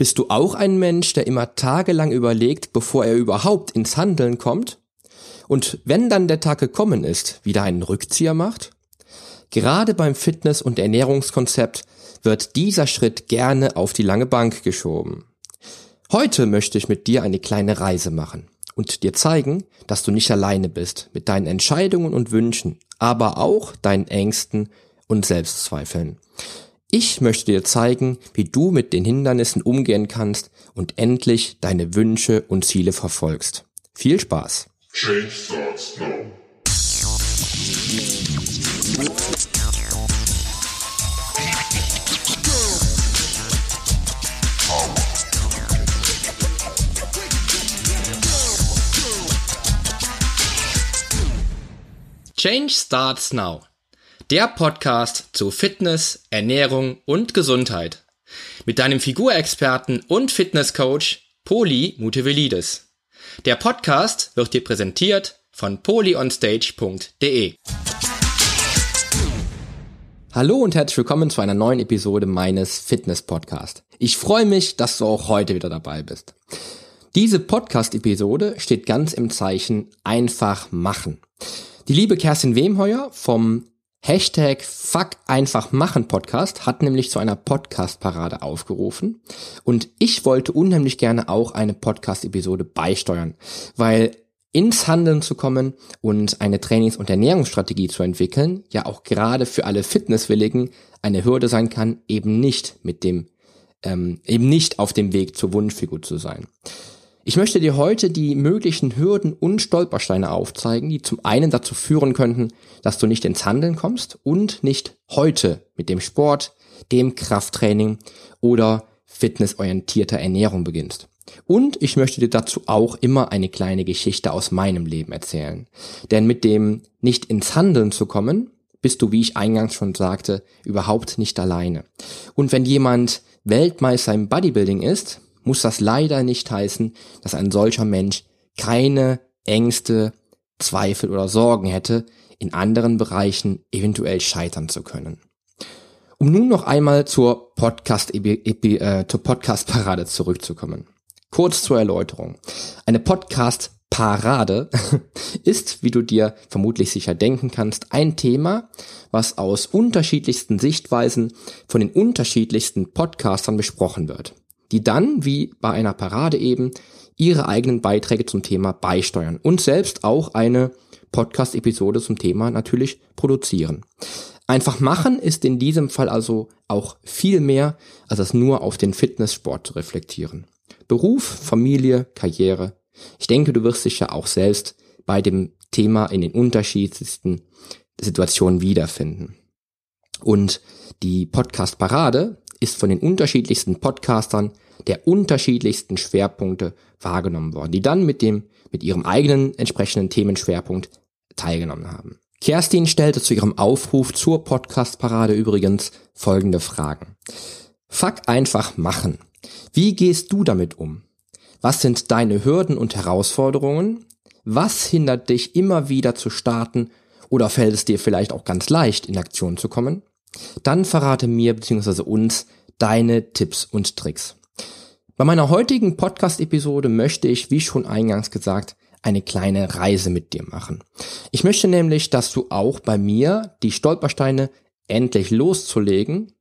Bist du auch ein Mensch, der immer tagelang überlegt, bevor er überhaupt ins Handeln kommt? Und wenn dann der Tag gekommen ist, wieder einen Rückzieher macht? Gerade beim Fitness- und Ernährungskonzept wird dieser Schritt gerne auf die lange Bank geschoben. Heute möchte ich mit dir eine kleine Reise machen und dir zeigen, dass du nicht alleine bist mit deinen Entscheidungen und Wünschen, aber auch deinen Ängsten und Selbstzweifeln. Ich möchte dir zeigen, wie du mit den Hindernissen umgehen kannst und endlich deine Wünsche und Ziele verfolgst. Viel Spaß! Change starts now. Der Podcast zu Fitness, Ernährung und Gesundheit. Mit deinem Figurexperten und Fitnesscoach Poli Mutevelidis. Der Podcast wird dir präsentiert von polyonstage.de. Hallo und herzlich willkommen zu einer neuen Episode meines Fitness Podcast. Ich freue mich, dass du auch heute wieder dabei bist. Diese Podcast-Episode steht ganz im Zeichen einfach machen. Die liebe Kerstin Wemheuer vom Hashtag Fuck einfach machen Podcast hat nämlich zu einer Podcast-Parade aufgerufen und ich wollte unheimlich gerne auch eine Podcast-Episode beisteuern, weil ins Handeln zu kommen und eine Trainings- und Ernährungsstrategie zu entwickeln, ja auch gerade für alle Fitnesswilligen eine Hürde sein kann, eben nicht mit dem, ähm, eben nicht auf dem Weg zur Wunschfigur zu sein. Ich möchte dir heute die möglichen Hürden und Stolpersteine aufzeigen, die zum einen dazu führen könnten, dass du nicht ins Handeln kommst und nicht heute mit dem Sport, dem Krafttraining oder fitnessorientierter Ernährung beginnst. Und ich möchte dir dazu auch immer eine kleine Geschichte aus meinem Leben erzählen. Denn mit dem nicht ins Handeln zu kommen, bist du, wie ich eingangs schon sagte, überhaupt nicht alleine. Und wenn jemand Weltmeister im Bodybuilding ist, muss das leider nicht heißen, dass ein solcher Mensch keine Ängste, Zweifel oder Sorgen hätte, in anderen Bereichen eventuell scheitern zu können. Um nun noch einmal zur äh, zur Podcast zurückzukommen. Kurz zur Erläuterung. Eine Podcast Parade ist, wie du dir vermutlich sicher denken kannst, ein Thema, was aus unterschiedlichsten Sichtweisen von den unterschiedlichsten Podcastern besprochen wird die dann, wie bei einer Parade eben, ihre eigenen Beiträge zum Thema beisteuern und selbst auch eine Podcast-Episode zum Thema natürlich produzieren. Einfach machen ist in diesem Fall also auch viel mehr, als das nur auf den Fitnesssport zu reflektieren. Beruf, Familie, Karriere. Ich denke, du wirst dich ja auch selbst bei dem Thema in den unterschiedlichsten Situationen wiederfinden. Und die Podcast-Parade ist von den unterschiedlichsten Podcastern der unterschiedlichsten Schwerpunkte wahrgenommen worden, die dann mit dem, mit ihrem eigenen entsprechenden Themenschwerpunkt teilgenommen haben. Kerstin stellte zu ihrem Aufruf zur Podcast-Parade übrigens folgende Fragen. Fuck einfach machen. Wie gehst du damit um? Was sind deine Hürden und Herausforderungen? Was hindert dich immer wieder zu starten oder fällt es dir vielleicht auch ganz leicht, in Aktion zu kommen? Dann verrate mir bzw. uns deine Tipps und Tricks. Bei meiner heutigen Podcast-Episode möchte ich, wie schon eingangs gesagt, eine kleine Reise mit dir machen. Ich möchte nämlich, dass du auch bei mir die Stolpersteine endlich loszulegen,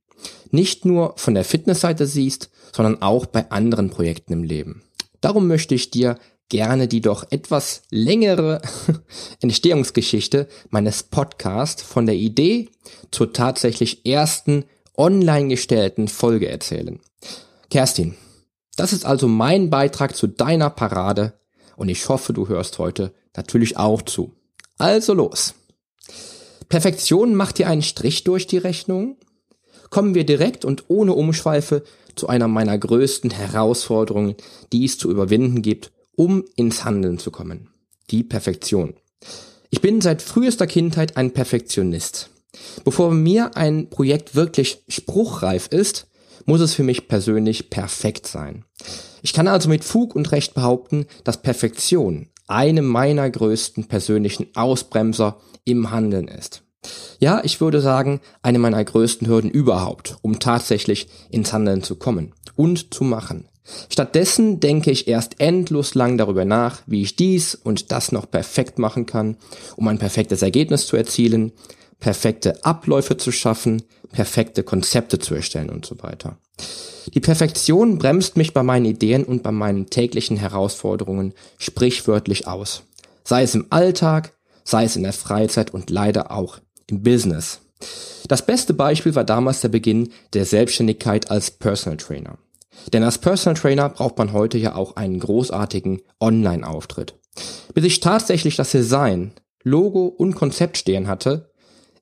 nicht nur von der Fitnessseite siehst, sondern auch bei anderen Projekten im Leben. Darum möchte ich dir gerne die doch etwas längere Entstehungsgeschichte meines Podcasts von der Idee zur tatsächlich ersten online gestellten Folge erzählen. Kerstin, das ist also mein Beitrag zu deiner Parade und ich hoffe, du hörst heute natürlich auch zu. Also los. Perfektion macht dir einen Strich durch die Rechnung? Kommen wir direkt und ohne Umschweife zu einer meiner größten Herausforderungen, die es zu überwinden gibt um ins Handeln zu kommen. Die Perfektion. Ich bin seit frühester Kindheit ein Perfektionist. Bevor mir ein Projekt wirklich spruchreif ist, muss es für mich persönlich perfekt sein. Ich kann also mit Fug und Recht behaupten, dass Perfektion eine meiner größten persönlichen Ausbremser im Handeln ist. Ja, ich würde sagen, eine meiner größten Hürden überhaupt, um tatsächlich ins Handeln zu kommen und zu machen. Stattdessen denke ich erst endlos lang darüber nach, wie ich dies und das noch perfekt machen kann, um ein perfektes Ergebnis zu erzielen, perfekte Abläufe zu schaffen, perfekte Konzepte zu erstellen und so weiter. Die Perfektion bremst mich bei meinen Ideen und bei meinen täglichen Herausforderungen sprichwörtlich aus. Sei es im Alltag, sei es in der Freizeit und leider auch im Business. Das beste Beispiel war damals der Beginn der Selbstständigkeit als Personal Trainer. Denn als Personal Trainer braucht man heute ja auch einen großartigen Online-Auftritt. Bis ich tatsächlich das Design, Logo und Konzept stehen hatte,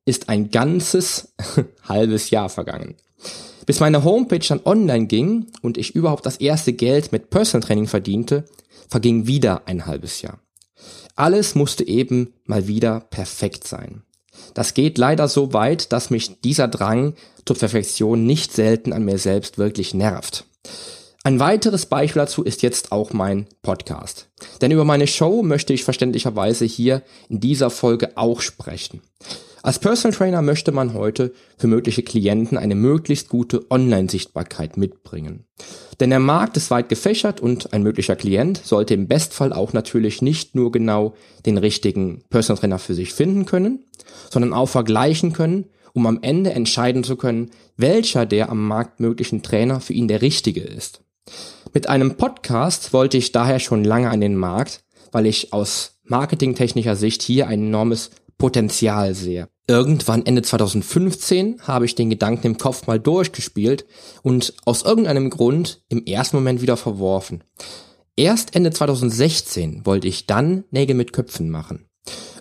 ist ein ganzes halbes Jahr vergangen. Bis meine Homepage dann online ging und ich überhaupt das erste Geld mit Personal Training verdiente, verging wieder ein halbes Jahr. Alles musste eben mal wieder perfekt sein. Das geht leider so weit, dass mich dieser Drang zur Perfektion nicht selten an mir selbst wirklich nervt. Ein weiteres Beispiel dazu ist jetzt auch mein Podcast. Denn über meine Show möchte ich verständlicherweise hier in dieser Folge auch sprechen. Als Personal Trainer möchte man heute für mögliche Klienten eine möglichst gute Online-Sichtbarkeit mitbringen. Denn der Markt ist weit gefächert und ein möglicher Klient sollte im Bestfall auch natürlich nicht nur genau den richtigen Personal Trainer für sich finden können, sondern auch vergleichen können, um am Ende entscheiden zu können, welcher der am Markt möglichen Trainer für ihn der richtige ist. Mit einem Podcast wollte ich daher schon lange an den Markt, weil ich aus marketingtechnischer Sicht hier ein enormes Potenzial sehe. Irgendwann Ende 2015 habe ich den Gedanken im Kopf mal durchgespielt und aus irgendeinem Grund im ersten Moment wieder verworfen. Erst Ende 2016 wollte ich dann Nägel mit Köpfen machen.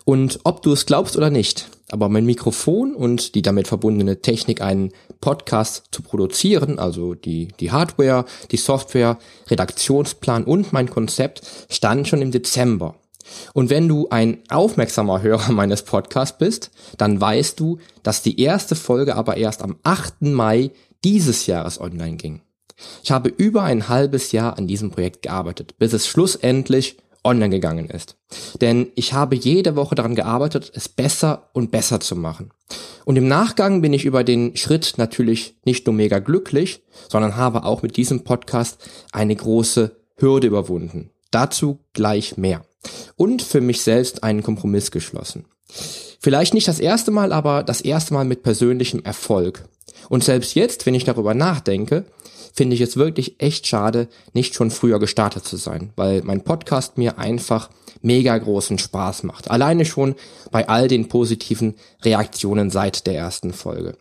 Und ob du es glaubst oder nicht, aber mein Mikrofon und die damit verbundene Technik, einen Podcast zu produzieren, also die, die Hardware, die Software, Redaktionsplan und mein Konzept, stand schon im Dezember. Und wenn du ein aufmerksamer Hörer meines Podcasts bist, dann weißt du, dass die erste Folge aber erst am 8. Mai dieses Jahres online ging. Ich habe über ein halbes Jahr an diesem Projekt gearbeitet, bis es schlussendlich online gegangen ist. Denn ich habe jede Woche daran gearbeitet, es besser und besser zu machen. Und im Nachgang bin ich über den Schritt natürlich nicht nur mega glücklich, sondern habe auch mit diesem Podcast eine große Hürde überwunden. Dazu gleich mehr und für mich selbst einen Kompromiss geschlossen. Vielleicht nicht das erste Mal, aber das erste Mal mit persönlichem Erfolg. Und selbst jetzt, wenn ich darüber nachdenke, finde ich es wirklich echt schade, nicht schon früher gestartet zu sein, weil mein Podcast mir einfach mega großen Spaß macht. Alleine schon bei all den positiven Reaktionen seit der ersten Folge.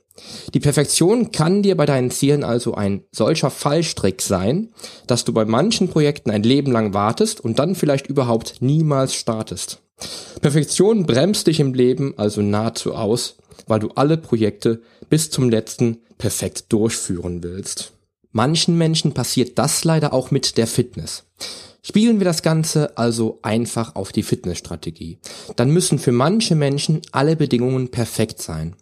Die Perfektion kann dir bei deinen Zielen also ein solcher Fallstrick sein, dass du bei manchen Projekten ein Leben lang wartest und dann vielleicht überhaupt niemals startest. Perfektion bremst dich im Leben also nahezu aus, weil du alle Projekte bis zum letzten perfekt durchführen willst. Manchen Menschen passiert das leider auch mit der Fitness. Spielen wir das Ganze also einfach auf die Fitnessstrategie. Dann müssen für manche Menschen alle Bedingungen perfekt sein.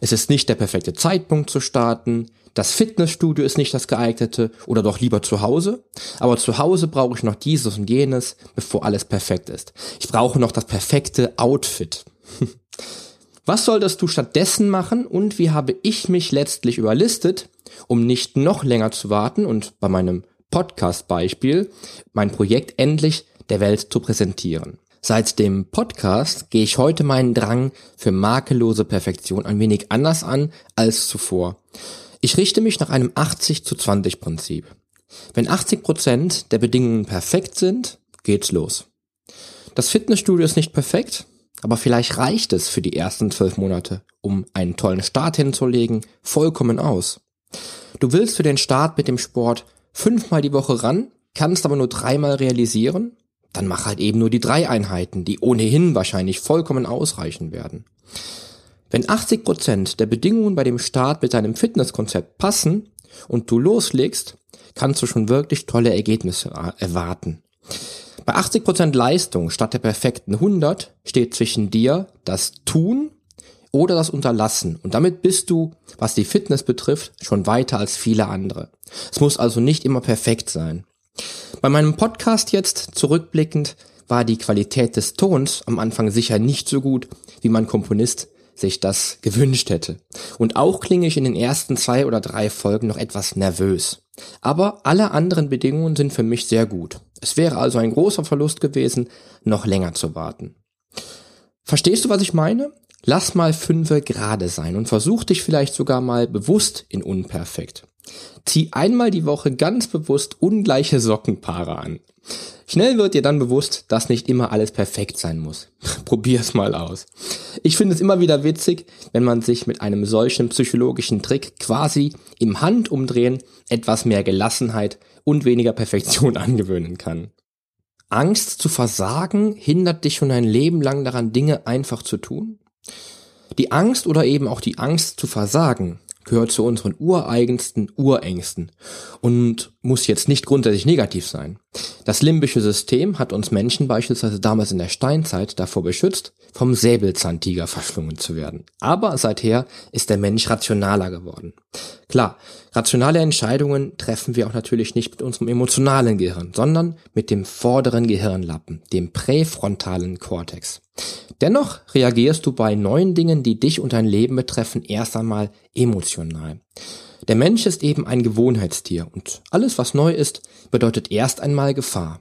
Es ist nicht der perfekte Zeitpunkt zu starten, das Fitnessstudio ist nicht das geeignete oder doch lieber zu Hause. Aber zu Hause brauche ich noch dieses und jenes, bevor alles perfekt ist. Ich brauche noch das perfekte Outfit. Was solltest du stattdessen machen und wie habe ich mich letztlich überlistet, um nicht noch länger zu warten und bei meinem Podcast-Beispiel mein Projekt endlich der Welt zu präsentieren? Seit dem Podcast gehe ich heute meinen Drang für makellose Perfektion ein wenig anders an als zuvor. Ich richte mich nach einem 80 zu 20 Prinzip. Wenn 80 Prozent der Bedingungen perfekt sind, geht's los. Das Fitnessstudio ist nicht perfekt, aber vielleicht reicht es für die ersten zwölf Monate, um einen tollen Start hinzulegen, vollkommen aus. Du willst für den Start mit dem Sport fünfmal die Woche ran, kannst aber nur dreimal realisieren dann mach halt eben nur die drei Einheiten, die ohnehin wahrscheinlich vollkommen ausreichen werden. Wenn 80 Prozent der Bedingungen bei dem Start mit deinem Fitnesskonzept passen und du loslegst, kannst du schon wirklich tolle Ergebnisse erwarten. Bei 80 Prozent Leistung statt der perfekten 100 steht zwischen dir das Tun oder das Unterlassen. Und damit bist du, was die Fitness betrifft, schon weiter als viele andere. Es muss also nicht immer perfekt sein. Bei meinem Podcast jetzt zurückblickend war die Qualität des Tons am Anfang sicher nicht so gut, wie mein Komponist sich das gewünscht hätte. Und auch klinge ich in den ersten zwei oder drei Folgen noch etwas nervös. Aber alle anderen Bedingungen sind für mich sehr gut. Es wäre also ein großer Verlust gewesen, noch länger zu warten. Verstehst du, was ich meine? Lass mal fünfe gerade sein und versuch dich vielleicht sogar mal bewusst in unperfekt. Zieh einmal die Woche ganz bewusst ungleiche Sockenpaare an. Schnell wird dir dann bewusst, dass nicht immer alles perfekt sein muss. Probier's mal aus. Ich finde es immer wieder witzig, wenn man sich mit einem solchen psychologischen Trick quasi im Handumdrehen etwas mehr Gelassenheit und weniger Perfektion angewöhnen kann. Angst zu versagen hindert dich schon ein Leben lang daran, Dinge einfach zu tun? Die Angst oder eben auch die Angst zu versagen gehört zu unseren ureigensten Urängsten und muss jetzt nicht grundsätzlich negativ sein. Das limbische System hat uns Menschen beispielsweise damals in der Steinzeit davor beschützt, vom Säbelzahntiger verschlungen zu werden. Aber seither ist der Mensch rationaler geworden. Klar, rationale Entscheidungen treffen wir auch natürlich nicht mit unserem emotionalen Gehirn, sondern mit dem vorderen Gehirnlappen, dem präfrontalen Kortex. Dennoch reagierst du bei neuen Dingen, die dich und dein Leben betreffen, erst einmal emotional. Der Mensch ist eben ein Gewohnheitstier und alles, was neu ist, bedeutet erst einmal Gefahr.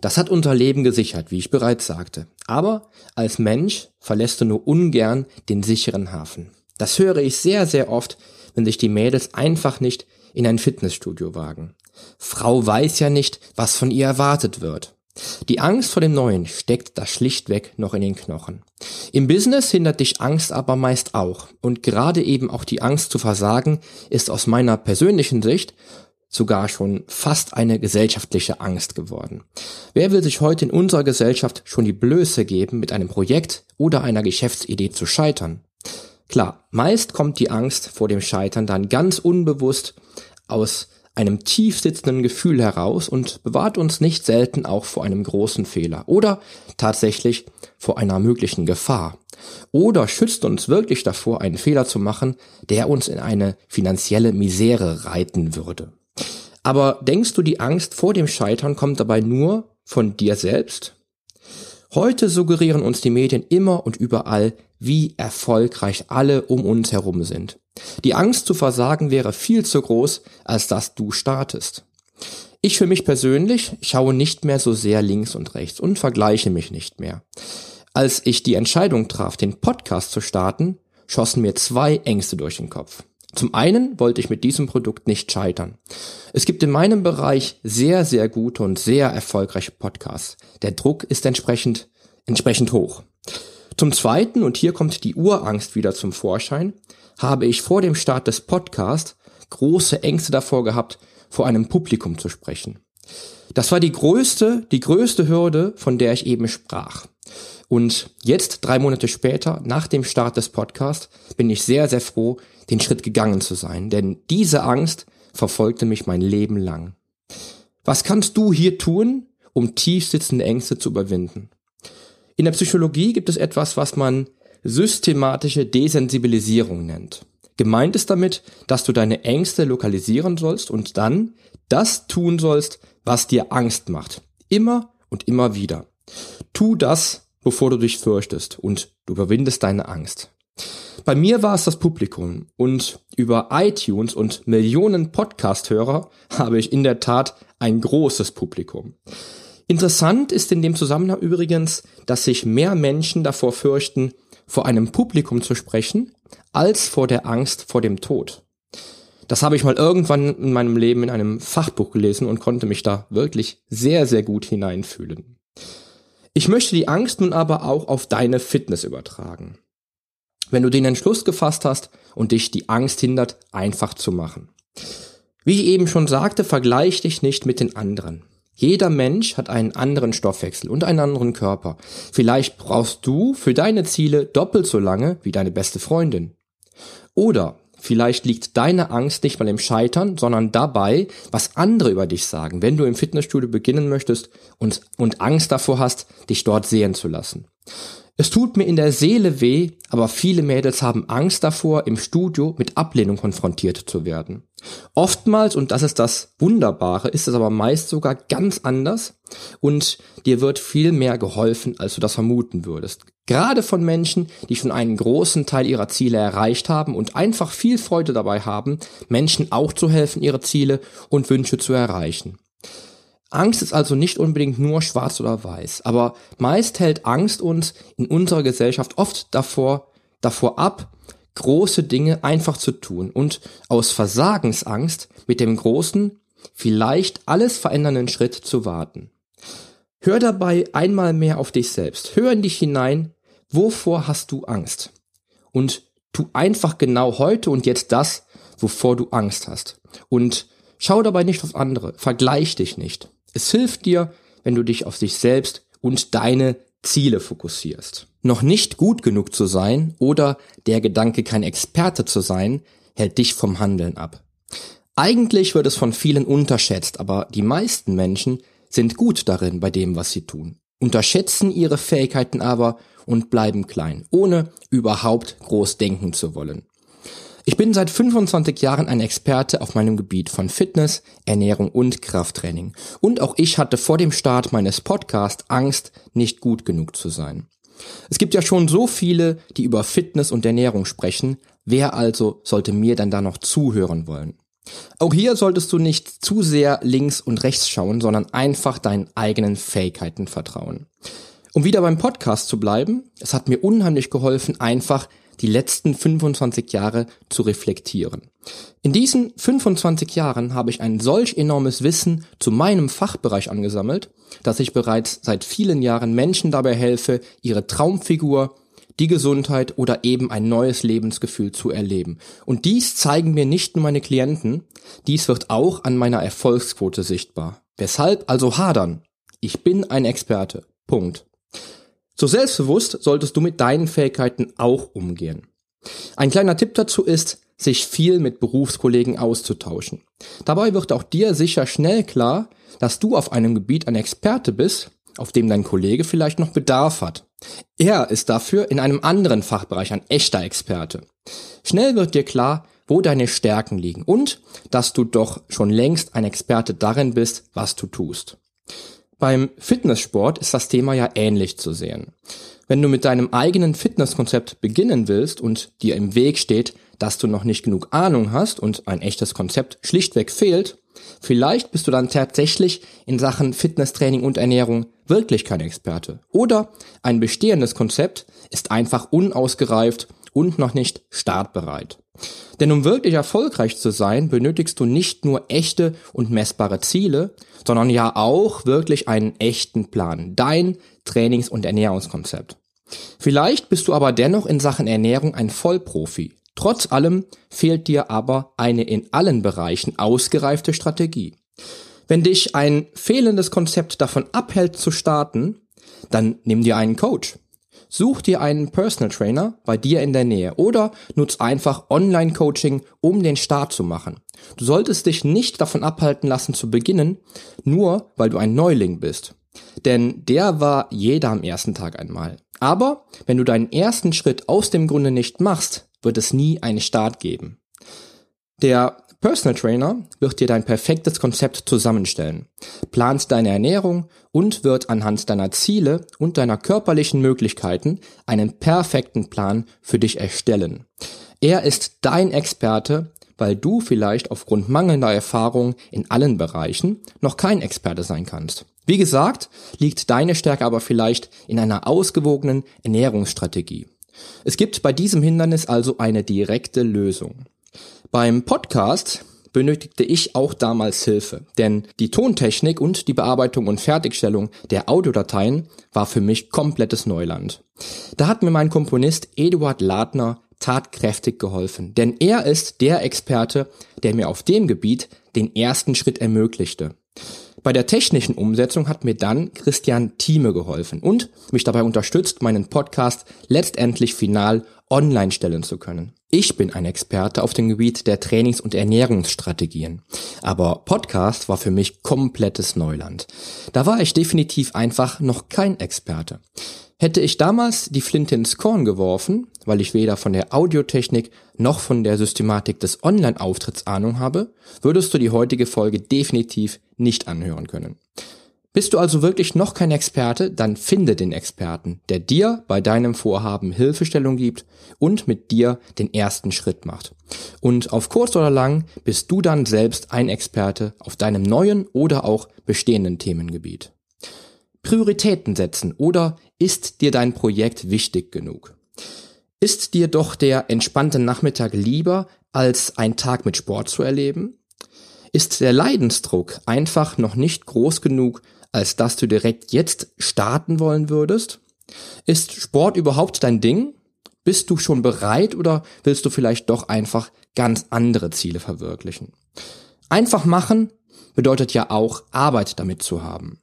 Das hat unser Leben gesichert, wie ich bereits sagte. Aber als Mensch verlässt du nur ungern den sicheren Hafen. Das höre ich sehr, sehr oft, wenn sich die Mädels einfach nicht in ein Fitnessstudio wagen. Frau weiß ja nicht, was von ihr erwartet wird. Die Angst vor dem Neuen steckt da schlichtweg noch in den Knochen. Im Business hindert dich Angst aber meist auch. Und gerade eben auch die Angst zu versagen ist aus meiner persönlichen Sicht sogar schon fast eine gesellschaftliche Angst geworden. Wer will sich heute in unserer Gesellschaft schon die Blöße geben, mit einem Projekt oder einer Geschäftsidee zu scheitern? Klar, meist kommt die Angst vor dem Scheitern dann ganz unbewusst aus einem tief sitzenden Gefühl heraus und bewahrt uns nicht selten auch vor einem großen Fehler oder tatsächlich vor einer möglichen Gefahr oder schützt uns wirklich davor, einen Fehler zu machen, der uns in eine finanzielle Misere reiten würde. Aber denkst du, die Angst vor dem Scheitern kommt dabei nur von dir selbst? Heute suggerieren uns die Medien immer und überall, wie erfolgreich alle um uns herum sind. Die Angst zu versagen wäre viel zu groß, als dass du startest. Ich für mich persönlich schaue nicht mehr so sehr links und rechts und vergleiche mich nicht mehr. Als ich die Entscheidung traf, den Podcast zu starten, schossen mir zwei Ängste durch den Kopf. Zum einen wollte ich mit diesem Produkt nicht scheitern. Es gibt in meinem Bereich sehr, sehr gute und sehr erfolgreiche Podcasts. Der Druck ist entsprechend, entsprechend hoch. Zum zweiten, und hier kommt die Urangst wieder zum Vorschein, habe ich vor dem Start des Podcasts große Ängste davor gehabt, vor einem Publikum zu sprechen. Das war die größte, die größte Hürde, von der ich eben sprach. Und jetzt, drei Monate später, nach dem Start des Podcasts, bin ich sehr, sehr froh, den Schritt gegangen zu sein. Denn diese Angst verfolgte mich mein Leben lang. Was kannst du hier tun, um tief sitzende Ängste zu überwinden? In der Psychologie gibt es etwas, was man systematische Desensibilisierung nennt. Gemeint ist damit, dass du deine Ängste lokalisieren sollst und dann das tun sollst, was dir Angst macht. Immer und immer wieder. Tu das, bevor du dich fürchtest und du überwindest deine Angst. Bei mir war es das Publikum und über iTunes und Millionen Podcast-Hörer habe ich in der Tat ein großes Publikum. Interessant ist in dem Zusammenhang übrigens, dass sich mehr Menschen davor fürchten, vor einem Publikum zu sprechen, als vor der Angst vor dem Tod. Das habe ich mal irgendwann in meinem Leben in einem Fachbuch gelesen und konnte mich da wirklich sehr, sehr gut hineinfühlen. Ich möchte die Angst nun aber auch auf deine Fitness übertragen. Wenn du den Entschluss gefasst hast und dich die Angst hindert, einfach zu machen. Wie ich eben schon sagte, vergleich dich nicht mit den anderen. Jeder Mensch hat einen anderen Stoffwechsel und einen anderen Körper. Vielleicht brauchst du für deine Ziele doppelt so lange wie deine beste Freundin. Oder vielleicht liegt deine Angst nicht mal im Scheitern, sondern dabei, was andere über dich sagen, wenn du im Fitnessstudio beginnen möchtest und, und Angst davor hast, dich dort sehen zu lassen. Es tut mir in der Seele weh, aber viele Mädels haben Angst davor, im Studio mit Ablehnung konfrontiert zu werden. Oftmals, und das ist das Wunderbare, ist es aber meist sogar ganz anders und dir wird viel mehr geholfen, als du das vermuten würdest. Gerade von Menschen, die schon einen großen Teil ihrer Ziele erreicht haben und einfach viel Freude dabei haben, Menschen auch zu helfen, ihre Ziele und Wünsche zu erreichen. Angst ist also nicht unbedingt nur schwarz oder weiß, aber meist hält Angst uns in unserer Gesellschaft oft davor, davor ab, große Dinge einfach zu tun und aus Versagensangst mit dem großen, vielleicht alles verändernden Schritt zu warten. Hör dabei einmal mehr auf dich selbst. Hör in dich hinein, wovor hast du Angst? Und tu einfach genau heute und jetzt das, wovor du Angst hast. Und schau dabei nicht auf andere, vergleich dich nicht. Es hilft dir, wenn du dich auf dich selbst und deine Ziele fokussierst. Noch nicht gut genug zu sein oder der Gedanke, kein Experte zu sein, hält dich vom Handeln ab. Eigentlich wird es von vielen unterschätzt, aber die meisten Menschen sind gut darin bei dem, was sie tun, unterschätzen ihre Fähigkeiten aber und bleiben klein, ohne überhaupt groß denken zu wollen. Ich bin seit 25 Jahren ein Experte auf meinem Gebiet von Fitness, Ernährung und Krafttraining. Und auch ich hatte vor dem Start meines Podcasts Angst, nicht gut genug zu sein. Es gibt ja schon so viele, die über Fitness und Ernährung sprechen. Wer also sollte mir dann da noch zuhören wollen? Auch hier solltest du nicht zu sehr links und rechts schauen, sondern einfach deinen eigenen Fähigkeiten vertrauen. Um wieder beim Podcast zu bleiben, es hat mir unheimlich geholfen, einfach die letzten 25 Jahre zu reflektieren. In diesen 25 Jahren habe ich ein solch enormes Wissen zu meinem Fachbereich angesammelt, dass ich bereits seit vielen Jahren Menschen dabei helfe, ihre Traumfigur, die Gesundheit oder eben ein neues Lebensgefühl zu erleben. Und dies zeigen mir nicht nur meine Klienten, dies wird auch an meiner Erfolgsquote sichtbar. Weshalb also hadern? Ich bin ein Experte. Punkt. So selbstbewusst solltest du mit deinen Fähigkeiten auch umgehen. Ein kleiner Tipp dazu ist, sich viel mit Berufskollegen auszutauschen. Dabei wird auch dir sicher schnell klar, dass du auf einem Gebiet ein Experte bist, auf dem dein Kollege vielleicht noch Bedarf hat. Er ist dafür in einem anderen Fachbereich ein echter Experte. Schnell wird dir klar, wo deine Stärken liegen und dass du doch schon längst ein Experte darin bist, was du tust. Beim Fitnesssport ist das Thema ja ähnlich zu sehen. Wenn du mit deinem eigenen Fitnesskonzept beginnen willst und dir im Weg steht, dass du noch nicht genug Ahnung hast und ein echtes Konzept schlichtweg fehlt, vielleicht bist du dann tatsächlich in Sachen Fitnesstraining und Ernährung wirklich kein Experte. Oder ein bestehendes Konzept ist einfach unausgereift und noch nicht startbereit. Denn um wirklich erfolgreich zu sein, benötigst du nicht nur echte und messbare Ziele, sondern ja auch wirklich einen echten Plan, dein Trainings- und Ernährungskonzept. Vielleicht bist du aber dennoch in Sachen Ernährung ein Vollprofi. Trotz allem fehlt dir aber eine in allen Bereichen ausgereifte Strategie. Wenn dich ein fehlendes Konzept davon abhält zu starten, dann nimm dir einen Coach. Such dir einen Personal Trainer bei dir in der Nähe oder nutz einfach Online-Coaching, um den Start zu machen. Du solltest dich nicht davon abhalten lassen zu beginnen, nur weil du ein Neuling bist. Denn der war jeder am ersten Tag einmal. Aber wenn du deinen ersten Schritt aus dem Grunde nicht machst, wird es nie einen Start geben. Der Personal Trainer wird dir dein perfektes Konzept zusammenstellen, plant deine Ernährung und wird anhand deiner Ziele und deiner körperlichen Möglichkeiten einen perfekten Plan für dich erstellen. Er ist dein Experte, weil du vielleicht aufgrund mangelnder Erfahrung in allen Bereichen noch kein Experte sein kannst. Wie gesagt, liegt deine Stärke aber vielleicht in einer ausgewogenen Ernährungsstrategie. Es gibt bei diesem Hindernis also eine direkte Lösung. Beim Podcast benötigte ich auch damals Hilfe, denn die Tontechnik und die Bearbeitung und Fertigstellung der Audiodateien war für mich komplettes Neuland. Da hat mir mein Komponist Eduard Ladner tatkräftig geholfen, denn er ist der Experte, der mir auf dem Gebiet den ersten Schritt ermöglichte. Bei der technischen Umsetzung hat mir dann Christian Thieme geholfen und mich dabei unterstützt, meinen Podcast letztendlich final online stellen zu können. Ich bin ein Experte auf dem Gebiet der Trainings- und Ernährungsstrategien. Aber Podcast war für mich komplettes Neuland. Da war ich definitiv einfach noch kein Experte. Hätte ich damals die Flinte ins Korn geworfen, weil ich weder von der Audiotechnik noch von der Systematik des Online-Auftritts Ahnung habe, würdest du die heutige Folge definitiv nicht anhören können. Bist du also wirklich noch kein Experte, dann finde den Experten, der dir bei deinem Vorhaben Hilfestellung gibt und mit dir den ersten Schritt macht. Und auf kurz oder lang bist du dann selbst ein Experte auf deinem neuen oder auch bestehenden Themengebiet. Prioritäten setzen oder ist dir dein Projekt wichtig genug? Ist dir doch der entspannte Nachmittag lieber, als ein Tag mit Sport zu erleben? Ist der Leidensdruck einfach noch nicht groß genug, als dass du direkt jetzt starten wollen würdest? Ist Sport überhaupt dein Ding? Bist du schon bereit oder willst du vielleicht doch einfach ganz andere Ziele verwirklichen? Einfach machen bedeutet ja auch Arbeit damit zu haben.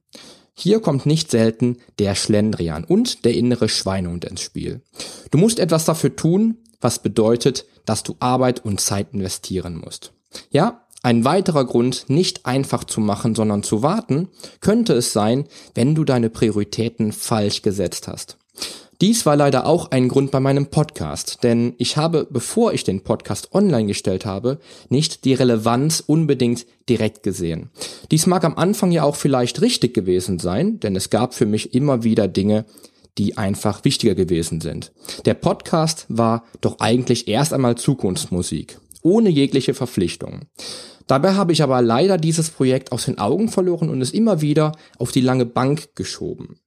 Hier kommt nicht selten der Schlendrian und der innere Schweinehund ins Spiel. Du musst etwas dafür tun, was bedeutet, dass du Arbeit und Zeit investieren musst. Ja, ein weiterer Grund, nicht einfach zu machen, sondern zu warten, könnte es sein, wenn du deine Prioritäten falsch gesetzt hast. Dies war leider auch ein Grund bei meinem Podcast, denn ich habe, bevor ich den Podcast online gestellt habe, nicht die Relevanz unbedingt direkt gesehen. Dies mag am Anfang ja auch vielleicht richtig gewesen sein, denn es gab für mich immer wieder Dinge, die einfach wichtiger gewesen sind. Der Podcast war doch eigentlich erst einmal Zukunftsmusik, ohne jegliche Verpflichtung. Dabei habe ich aber leider dieses Projekt aus den Augen verloren und es immer wieder auf die lange Bank geschoben.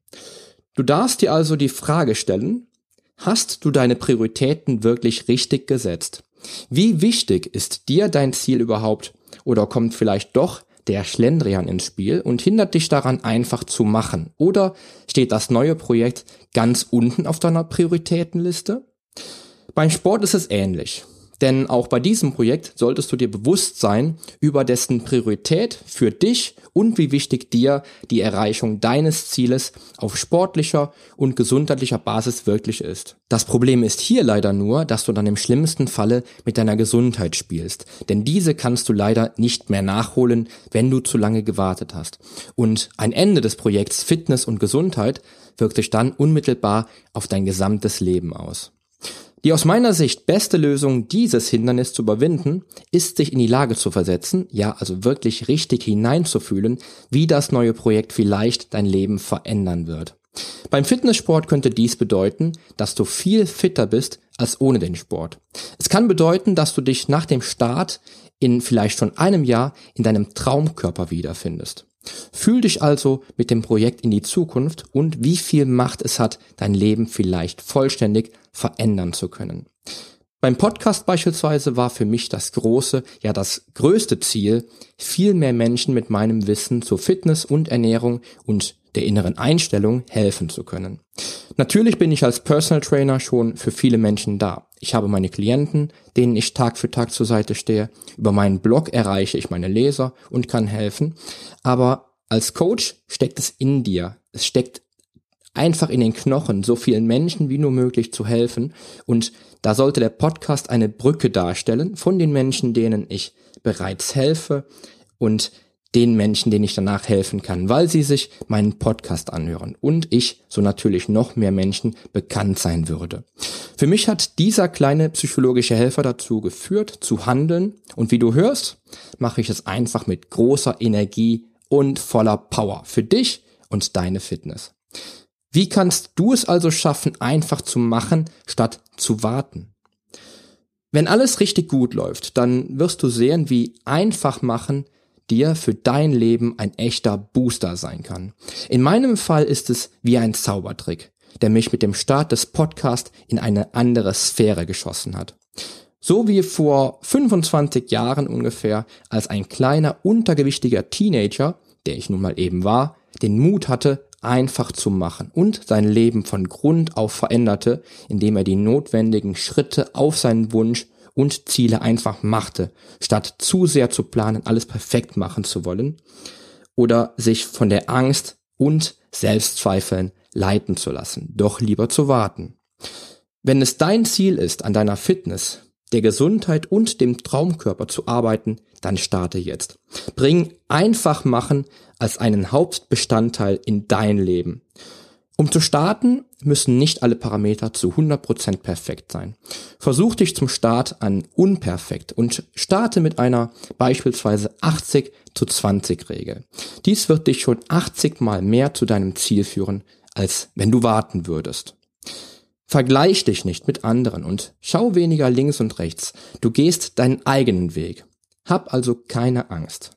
Du darfst dir also die Frage stellen, hast du deine Prioritäten wirklich richtig gesetzt? Wie wichtig ist dir dein Ziel überhaupt? Oder kommt vielleicht doch der Schlendrian ins Spiel und hindert dich daran einfach zu machen? Oder steht das neue Projekt ganz unten auf deiner Prioritätenliste? Beim Sport ist es ähnlich. Denn auch bei diesem Projekt solltest du dir bewusst sein über dessen Priorität für dich und wie wichtig dir die Erreichung deines Zieles auf sportlicher und gesundheitlicher Basis wirklich ist. Das Problem ist hier leider nur, dass du dann im schlimmsten Falle mit deiner Gesundheit spielst. Denn diese kannst du leider nicht mehr nachholen, wenn du zu lange gewartet hast. Und ein Ende des Projekts Fitness und Gesundheit wirkt sich dann unmittelbar auf dein gesamtes Leben aus. Die aus meiner Sicht beste Lösung, dieses Hindernis zu überwinden, ist sich in die Lage zu versetzen, ja also wirklich richtig hineinzufühlen, wie das neue Projekt vielleicht dein Leben verändern wird. Beim Fitnesssport könnte dies bedeuten, dass du viel fitter bist als ohne den Sport. Es kann bedeuten, dass du dich nach dem Start in vielleicht schon einem Jahr in deinem Traumkörper wiederfindest. Fühl dich also mit dem Projekt in die Zukunft und wie viel Macht es hat, dein Leben vielleicht vollständig verändern zu können. Beim Podcast beispielsweise war für mich das große, ja das größte Ziel, viel mehr Menschen mit meinem Wissen zur Fitness und Ernährung und der inneren Einstellung helfen zu können. Natürlich bin ich als Personal Trainer schon für viele Menschen da. Ich habe meine Klienten, denen ich Tag für Tag zur Seite stehe. Über meinen Blog erreiche ich meine Leser und kann helfen. Aber als Coach steckt es in dir. Es steckt einfach in den Knochen, so vielen Menschen wie nur möglich zu helfen. Und da sollte der Podcast eine Brücke darstellen von den Menschen, denen ich bereits helfe und den Menschen, denen ich danach helfen kann, weil sie sich meinen Podcast anhören und ich so natürlich noch mehr Menschen bekannt sein würde. Für mich hat dieser kleine psychologische Helfer dazu geführt, zu handeln und wie du hörst, mache ich es einfach mit großer Energie und voller Power für dich und deine Fitness. Wie kannst du es also schaffen, einfach zu machen, statt zu warten? Wenn alles richtig gut läuft, dann wirst du sehen, wie einfach machen dir für dein Leben ein echter Booster sein kann. In meinem Fall ist es wie ein Zaubertrick, der mich mit dem Start des Podcasts in eine andere Sphäre geschossen hat. So wie vor 25 Jahren ungefähr, als ein kleiner, untergewichtiger Teenager, der ich nun mal eben war, den Mut hatte, einfach zu machen und sein Leben von Grund auf veränderte, indem er die notwendigen Schritte auf seinen Wunsch und Ziele einfach machte, statt zu sehr zu planen, alles perfekt machen zu wollen oder sich von der Angst und Selbstzweifeln leiten zu lassen, doch lieber zu warten. Wenn es dein Ziel ist, an deiner Fitness, der Gesundheit und dem Traumkörper zu arbeiten, dann starte jetzt. Bring einfach machen als einen Hauptbestandteil in dein Leben. Um zu starten, müssen nicht alle Parameter zu 100% perfekt sein. Versuch dich zum Start an unperfekt und starte mit einer beispielsweise 80 zu 20 Regel. Dies wird dich schon 80 mal mehr zu deinem Ziel führen, als wenn du warten würdest. Vergleich dich nicht mit anderen und schau weniger links und rechts. Du gehst deinen eigenen Weg. Hab also keine Angst.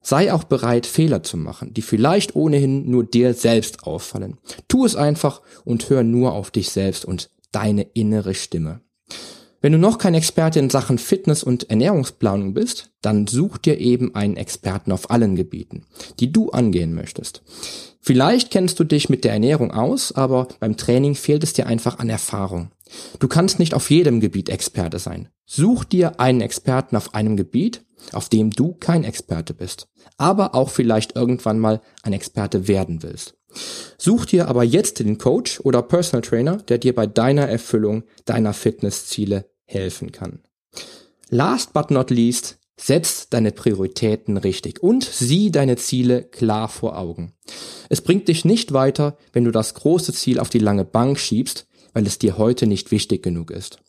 Sei auch bereit, Fehler zu machen, die vielleicht ohnehin nur dir selbst auffallen. Tu es einfach und hör nur auf dich selbst und deine innere Stimme. Wenn du noch kein Experte in Sachen Fitness und Ernährungsplanung bist, dann such dir eben einen Experten auf allen Gebieten, die du angehen möchtest. Vielleicht kennst du dich mit der Ernährung aus, aber beim Training fehlt es dir einfach an Erfahrung. Du kannst nicht auf jedem Gebiet Experte sein. Such dir einen Experten auf einem Gebiet, auf dem du kein Experte bist, aber auch vielleicht irgendwann mal ein Experte werden willst. Such dir aber jetzt den Coach oder Personal Trainer, der dir bei deiner Erfüllung deiner Fitnessziele helfen kann. Last but not least, setz deine Prioritäten richtig und sieh deine Ziele klar vor Augen. Es bringt dich nicht weiter, wenn du das große Ziel auf die lange Bank schiebst, weil es dir heute nicht wichtig genug ist.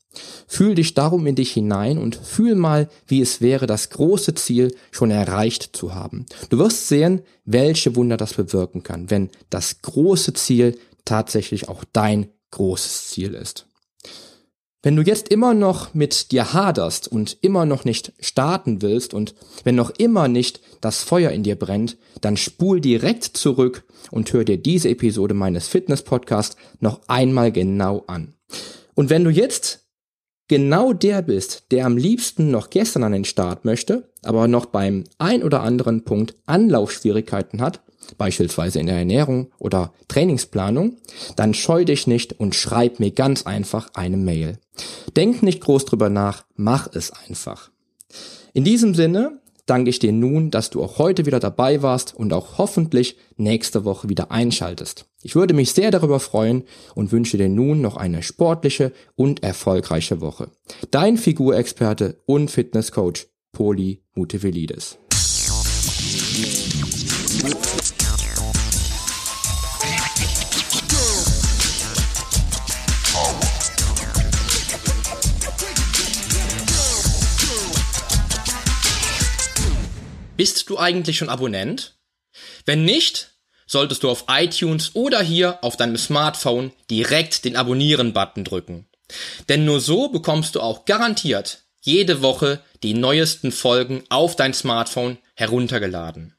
Fühl dich darum in dich hinein und fühl mal, wie es wäre, das große Ziel schon erreicht zu haben. Du wirst sehen, welche Wunder das bewirken kann, wenn das große Ziel tatsächlich auch dein großes Ziel ist. Wenn du jetzt immer noch mit dir haderst und immer noch nicht starten willst und wenn noch immer nicht das Feuer in dir brennt, dann spul direkt zurück und hör dir diese Episode meines Fitness Podcasts noch einmal genau an. Und wenn du jetzt genau der bist, der am liebsten noch gestern an den Start möchte, aber noch beim ein oder anderen Punkt Anlaufschwierigkeiten hat, beispielsweise in der Ernährung oder Trainingsplanung, dann scheu dich nicht und schreib mir ganz einfach eine Mail. Denk nicht groß drüber nach, mach es einfach. In diesem Sinne danke ich dir nun, dass du auch heute wieder dabei warst und auch hoffentlich nächste Woche wieder einschaltest. Ich würde mich sehr darüber freuen und wünsche dir nun noch eine sportliche und erfolgreiche Woche. Dein Figurexperte und Fitnesscoach Poli Mutevelidis. Bist du eigentlich schon Abonnent? Wenn nicht, solltest du auf iTunes oder hier auf deinem Smartphone direkt den Abonnieren-Button drücken. Denn nur so bekommst du auch garantiert jede Woche die neuesten Folgen auf dein Smartphone heruntergeladen.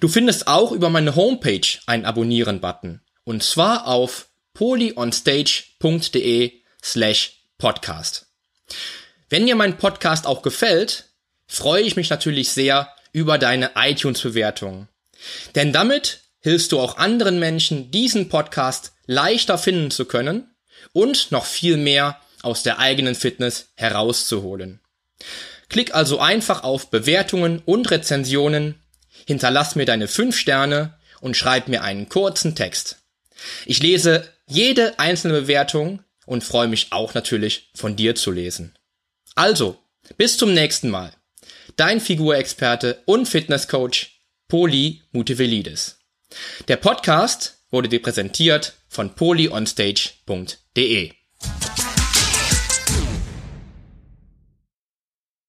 Du findest auch über meine Homepage einen Abonnieren-Button. Und zwar auf polyonstage.de slash podcast. Wenn dir mein Podcast auch gefällt, freue ich mich natürlich sehr über deine iTunes-Bewertung. Denn damit hilfst du auch anderen Menschen, diesen Podcast leichter finden zu können und noch viel mehr aus der eigenen Fitness herauszuholen. Klick also einfach auf Bewertungen und Rezensionen, hinterlass mir deine 5 Sterne und schreib mir einen kurzen Text. Ich lese jede einzelne Bewertung und freue mich auch natürlich von dir zu lesen. Also, bis zum nächsten Mal dein Figurexperte und Fitnesscoach Poli Mutevelidis. Der Podcast wurde dir präsentiert von polyonstage.de.